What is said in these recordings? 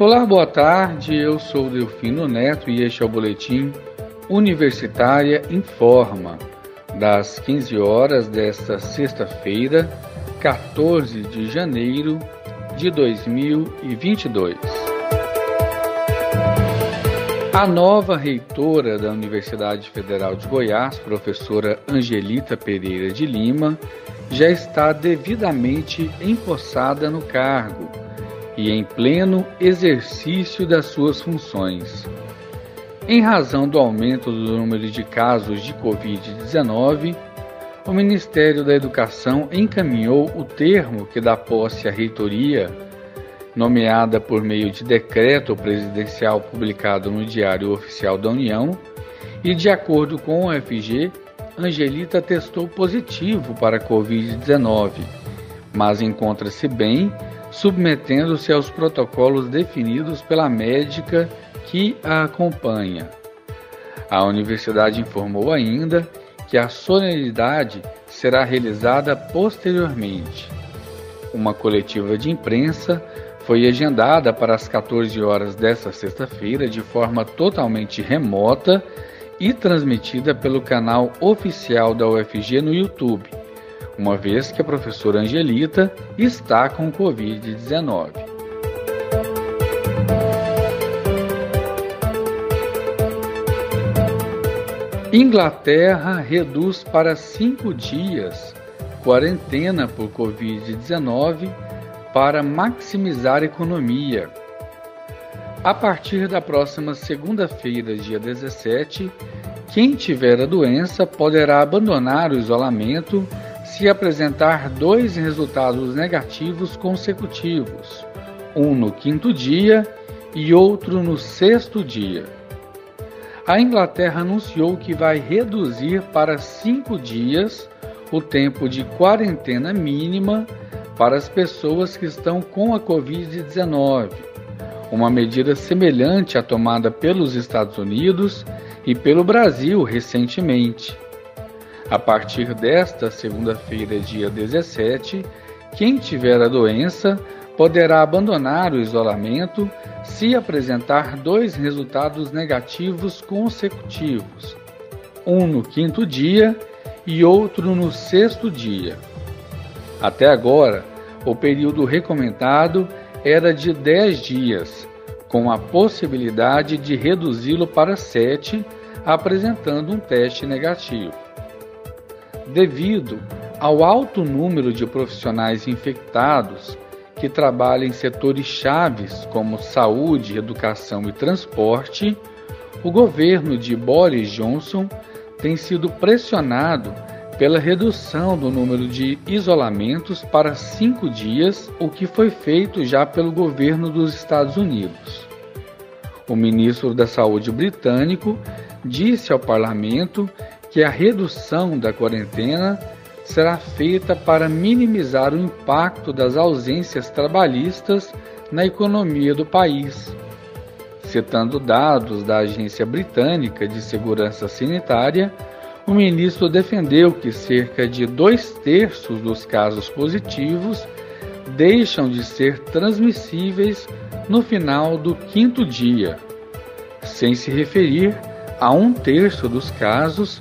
Olá, boa tarde. Eu sou Delfino Neto e este é o boletim Universitária Informa, das 15 horas desta sexta-feira, 14 de janeiro de 2022. A nova reitora da Universidade Federal de Goiás, professora Angelita Pereira de Lima, já está devidamente empossada no cargo e em pleno exercício das suas funções. Em razão do aumento do número de casos de Covid-19, o Ministério da Educação encaminhou o termo que dá posse à reitoria, nomeada por meio de decreto presidencial publicado no Diário Oficial da União, e de acordo com o FG, Angelita testou positivo para a Covid-19, mas encontra-se bem submetendo-se aos protocolos definidos pela médica que a acompanha. A universidade informou ainda que a solenidade será realizada posteriormente. Uma coletiva de imprensa foi agendada para as 14 horas desta sexta-feira de forma totalmente remota e transmitida pelo canal oficial da UFG no YouTube uma vez que a professora Angelita está com Covid-19. Inglaterra reduz para cinco dias quarentena por Covid-19 para maximizar economia. A partir da próxima segunda-feira, dia 17, quem tiver a doença poderá abandonar o isolamento se apresentar dois resultados negativos consecutivos, um no quinto dia e outro no sexto dia. A Inglaterra anunciou que vai reduzir para cinco dias o tempo de quarentena mínima para as pessoas que estão com a Covid-19, uma medida semelhante à tomada pelos Estados Unidos e pelo Brasil recentemente. A partir desta segunda-feira, dia 17, quem tiver a doença poderá abandonar o isolamento se apresentar dois resultados negativos consecutivos, um no quinto dia e outro no sexto dia. Até agora, o período recomendado era de 10 dias, com a possibilidade de reduzi-lo para 7, apresentando um teste negativo devido ao alto número de profissionais infectados que trabalham em setores chaves como saúde, educação e transporte, o governo de Boris Johnson tem sido pressionado pela redução do número de isolamentos para cinco dias, o que foi feito já pelo governo dos Estados Unidos. O ministro da Saúde britânico disse ao parlamento que a redução da quarentena será feita para minimizar o impacto das ausências trabalhistas na economia do país. Citando dados da Agência Britânica de Segurança Sanitária, o ministro defendeu que cerca de dois terços dos casos positivos deixam de ser transmissíveis no final do quinto dia, sem se referir a um terço dos casos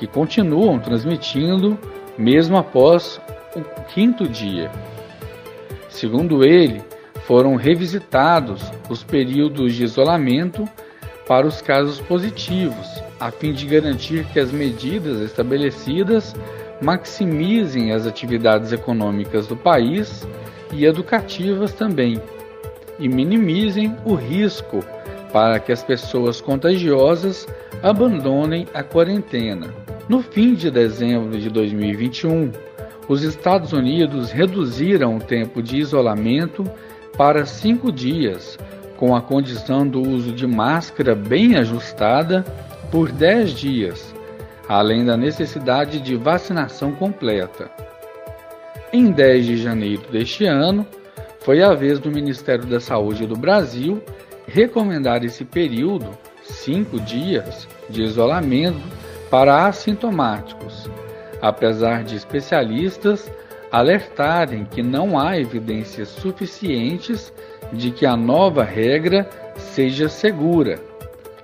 que continuam transmitindo mesmo após o quinto dia. Segundo ele, foram revisitados os períodos de isolamento para os casos positivos, a fim de garantir que as medidas estabelecidas maximizem as atividades econômicas do país e educativas também, e minimizem o risco para que as pessoas contagiosas abandonem a quarentena. No fim de dezembro de 2021, os Estados Unidos reduziram o tempo de isolamento para cinco dias, com a condição do uso de máscara bem ajustada por 10 dias, além da necessidade de vacinação completa. Em 10 de janeiro deste ano, foi a vez do Ministério da Saúde do Brasil recomendar esse período, cinco dias, de isolamento para assintomáticos, apesar de especialistas alertarem que não há evidências suficientes de que a nova regra seja segura,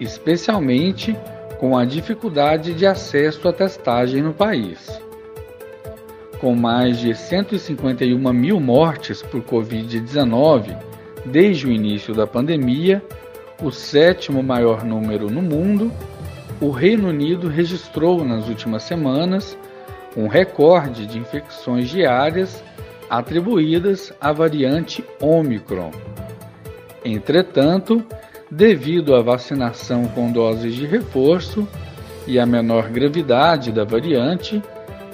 especialmente com a dificuldade de acesso à testagem no país. Com mais de 151 mil mortes por Covid-19 desde o início da pandemia, o sétimo maior número no mundo, o Reino Unido registrou nas últimas semanas um recorde de infecções diárias atribuídas à variante Omicron. Entretanto, devido à vacinação com doses de reforço e à menor gravidade da variante,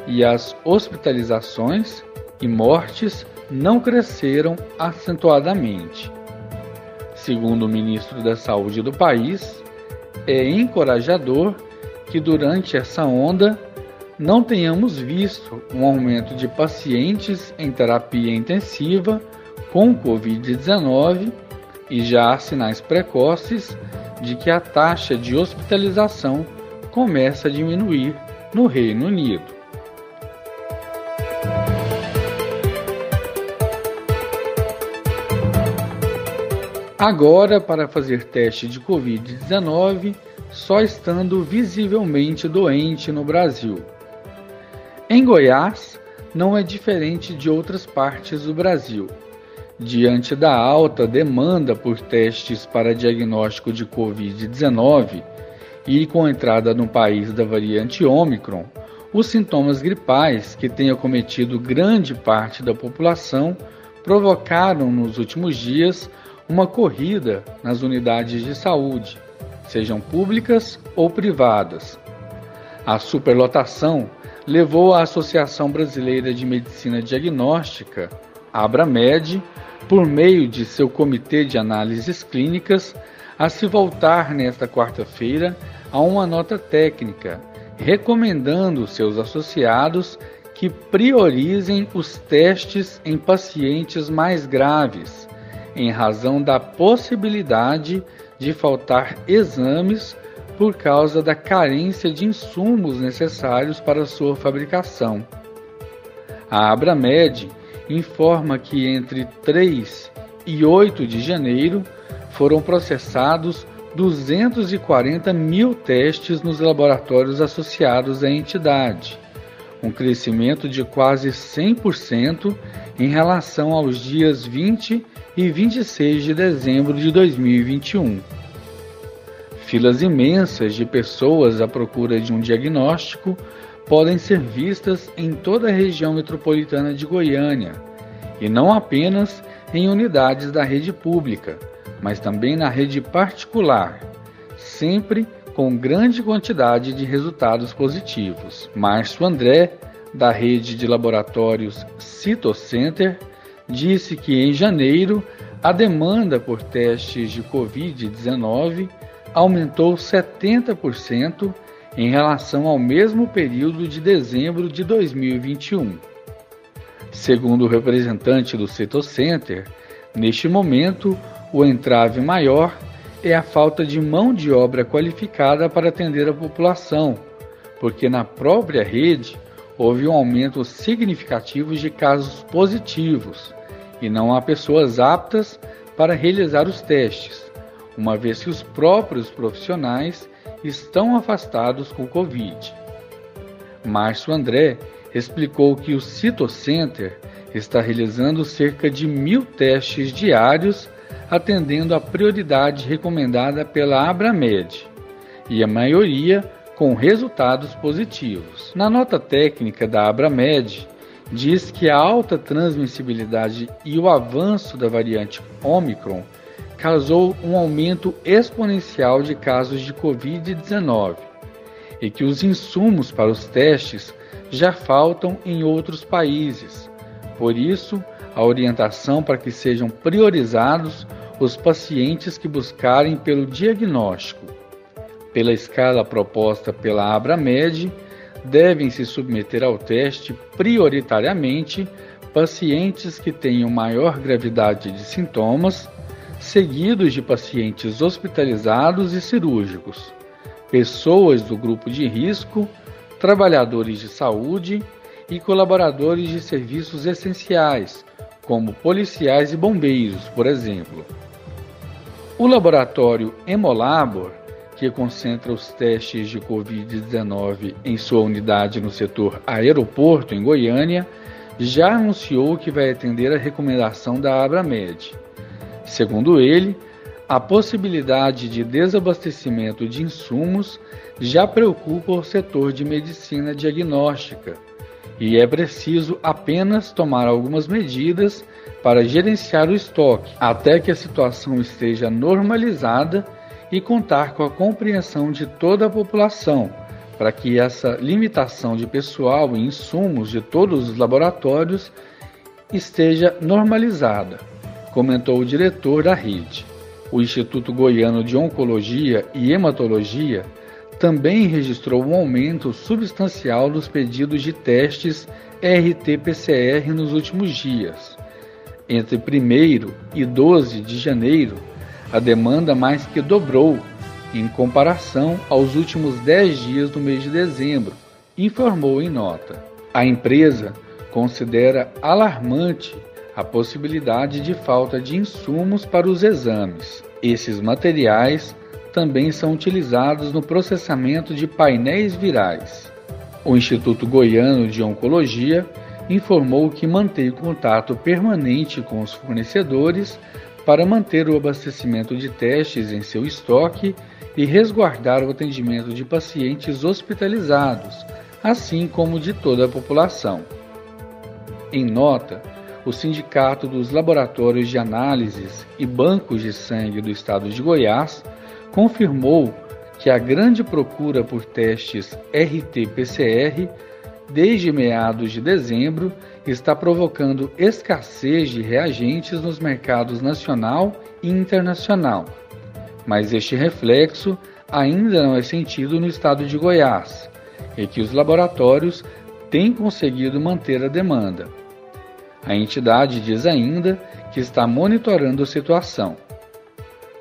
e as hospitalizações e mortes não cresceram acentuadamente. Segundo o ministro da Saúde do país, é encorajador que durante essa onda não tenhamos visto um aumento de pacientes em terapia intensiva com Covid-19 e já há sinais precoces de que a taxa de hospitalização começa a diminuir no Reino Unido. Agora, para fazer teste de Covid-19, só estando visivelmente doente no Brasil. Em Goiás, não é diferente de outras partes do Brasil. Diante da alta demanda por testes para diagnóstico de Covid-19 e com a entrada no país da variante Omicron, os sintomas gripais que têm acometido grande parte da população provocaram nos últimos dias uma corrida nas unidades de saúde, sejam públicas ou privadas. A superlotação levou a Associação Brasileira de Medicina Diagnóstica, Abramed, por meio de seu Comitê de Análises Clínicas, a se voltar nesta quarta-feira a uma nota técnica, recomendando seus associados que priorizem os testes em pacientes mais graves, em razão da possibilidade de faltar exames por causa da carência de insumos necessários para sua fabricação. A Abramed informa que entre 3 e 8 de janeiro foram processados 240 mil testes nos laboratórios associados à entidade, um crescimento de quase 100% em relação aos dias 20 e 26 de dezembro de 2021. Filas imensas de pessoas à procura de um diagnóstico podem ser vistas em toda a região metropolitana de Goiânia, e não apenas em unidades da rede pública, mas também na rede particular, sempre com grande quantidade de resultados positivos. Márcio André, da rede de laboratórios Citocenter, disse que em janeiro a demanda por testes de Covid-19 aumentou 70% em relação ao mesmo período de dezembro de 2021. Segundo o representante do Setor Center, neste momento o entrave maior é a falta de mão de obra qualificada para atender a população, porque na própria rede houve um aumento significativo de casos positivos e não há pessoas aptas para realizar os testes, uma vez que os próprios profissionais estão afastados com Covid. Márcio André explicou que o Citocenter está realizando cerca de mil testes diários, atendendo a prioridade recomendada pela Abramed, e a maioria com resultados positivos. Na nota técnica da Abramed, diz que a alta transmissibilidade e o avanço da variante Omicron causou um aumento exponencial de casos de Covid-19 e que os insumos para os testes já faltam em outros países. Por isso, a orientação para que sejam priorizados os pacientes que buscarem pelo diagnóstico. Pela escala proposta pela Abramed, devem se submeter ao teste prioritariamente pacientes que tenham maior gravidade de sintomas, seguidos de pacientes hospitalizados e cirúrgicos, pessoas do grupo de risco, trabalhadores de saúde e colaboradores de serviços essenciais, como policiais e bombeiros, por exemplo. O laboratório Hemolabor, que concentra os testes de Covid-19 em sua unidade no setor aeroporto, em Goiânia, já anunciou que vai atender a recomendação da Abramed. Segundo ele, a possibilidade de desabastecimento de insumos já preocupa o setor de medicina diagnóstica e é preciso apenas tomar algumas medidas para gerenciar o estoque até que a situação esteja normalizada e contar com a compreensão de toda a população para que essa limitação de pessoal e insumos de todos os laboratórios esteja normalizada, comentou o diretor da rede. O Instituto Goiano de Oncologia e Hematologia também registrou um aumento substancial dos pedidos de testes RT-PCR nos últimos dias. Entre 1 e 12 de janeiro, a demanda mais que dobrou em comparação aos últimos 10 dias do mês de dezembro, informou em nota. A empresa considera alarmante a possibilidade de falta de insumos para os exames. Esses materiais também são utilizados no processamento de painéis virais. O Instituto Goiano de Oncologia informou que mantém contato permanente com os fornecedores para manter o abastecimento de testes em seu estoque e resguardar o atendimento de pacientes hospitalizados, assim como de toda a população. Em nota, o Sindicato dos Laboratórios de Análises e Bancos de Sangue do Estado de Goiás confirmou que a grande procura por testes RT-PCR desde meados de dezembro está provocando escassez de reagentes nos mercados nacional e internacional mas este reflexo ainda não é sentido no estado de Goiás, e que os laboratórios têm conseguido manter a demanda. A entidade diz ainda que está monitorando a situação.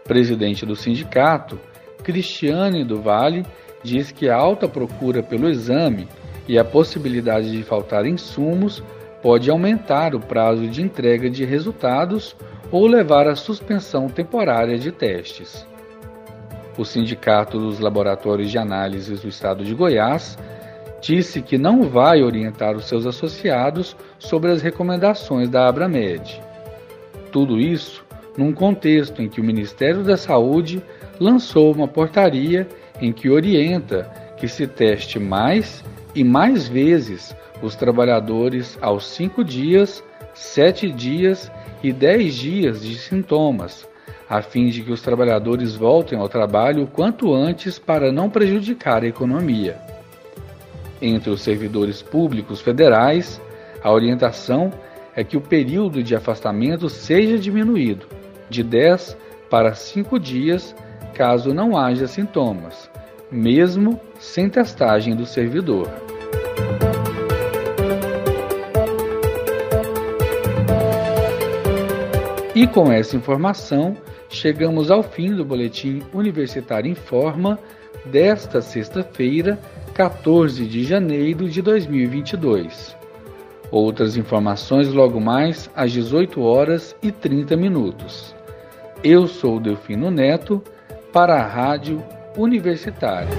Presidente do sindicato, Cristiane do Vale, diz que a alta procura pelo exame e a possibilidade de faltar insumos pode aumentar o prazo de entrega de resultados ou levar à suspensão temporária de testes o Sindicato dos Laboratórios de Análises do Estado de Goiás disse que não vai orientar os seus associados sobre as recomendações da Abramed. Tudo isso num contexto em que o Ministério da Saúde lançou uma portaria em que orienta que se teste mais e mais vezes os trabalhadores aos cinco dias, sete dias e dez dias de sintomas, a fim de que os trabalhadores voltem ao trabalho o quanto antes para não prejudicar a economia. Entre os servidores públicos federais, a orientação é que o período de afastamento seja diminuído de 10 para 5 dias, caso não haja sintomas, mesmo sem testagem do servidor. E com essa informação, chegamos ao fim do Boletim Universitário em Forma desta sexta-feira, 14 de janeiro de 2022. Outras informações logo mais às 18 horas e 30 minutos. Eu sou Delfino Neto para a Rádio Universitária.